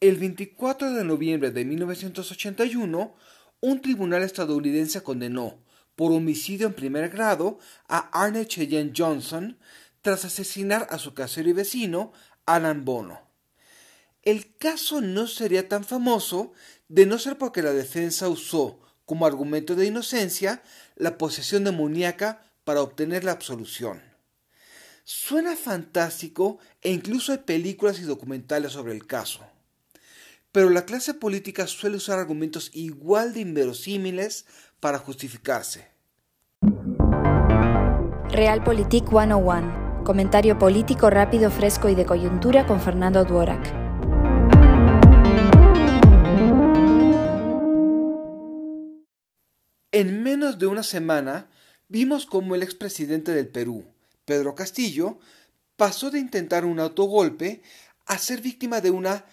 El 24 de noviembre de 1981, un tribunal estadounidense condenó por homicidio en primer grado a Arne Cheyenne Johnson tras asesinar a su casero y vecino, Alan Bono. El caso no sería tan famoso de no ser porque la defensa usó como argumento de inocencia la posesión demoníaca para obtener la absolución. Suena fantástico e incluso hay películas y documentales sobre el caso. Pero la clase política suele usar argumentos igual de inverosímiles para justificarse. Realpolitik 101. Comentario político rápido, fresco y de coyuntura con Fernando Duorak. En menos de una semana vimos cómo el expresidente del Perú, Pedro Castillo, pasó de intentar un autogolpe a ser víctima de una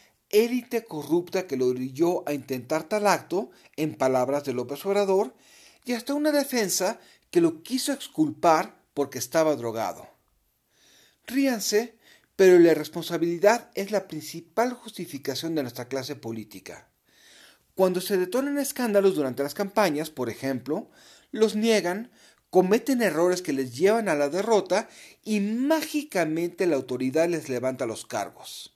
élite corrupta que lo orilló a intentar tal acto, en palabras de López Obrador, y hasta una defensa que lo quiso exculpar porque estaba drogado. Ríanse, pero la irresponsabilidad es la principal justificación de nuestra clase política. Cuando se detonan escándalos durante las campañas, por ejemplo, los niegan, cometen errores que les llevan a la derrota y mágicamente la autoridad les levanta los cargos.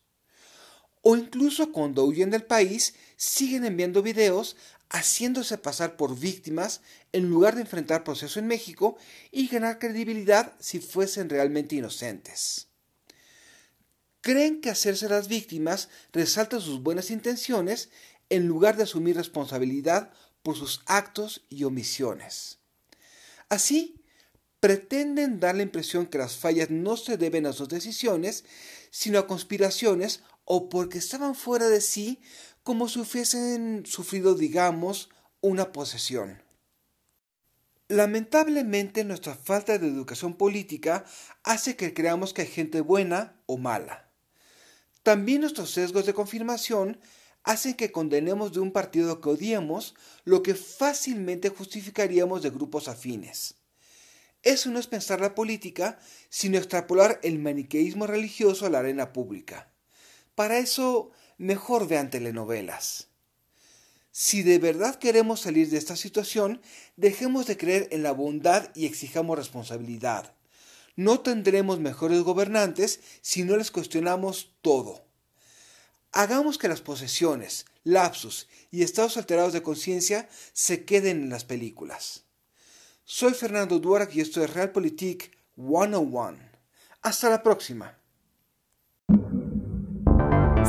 O incluso cuando huyen del país, siguen enviando videos haciéndose pasar por víctimas en lugar de enfrentar proceso en México y ganar credibilidad si fuesen realmente inocentes. Creen que hacerse las víctimas resalta sus buenas intenciones en lugar de asumir responsabilidad por sus actos y omisiones. Así, pretenden dar la impresión que las fallas no se deben a sus decisiones, sino a conspiraciones o porque estaban fuera de sí como si hubiesen sufrido, digamos, una posesión. Lamentablemente nuestra falta de educación política hace que creamos que hay gente buena o mala. También nuestros sesgos de confirmación hacen que condenemos de un partido que odiemos lo que fácilmente justificaríamos de grupos afines. Eso no es pensar la política, sino extrapolar el maniqueísmo religioso a la arena pública. Para eso, mejor vean telenovelas. Si de verdad queremos salir de esta situación, dejemos de creer en la bondad y exijamos responsabilidad. No tendremos mejores gobernantes si no les cuestionamos todo. Hagamos que las posesiones, lapsus y estados alterados de conciencia se queden en las películas. Soy Fernando Duarac y esto es Realpolitik 101. Hasta la próxima.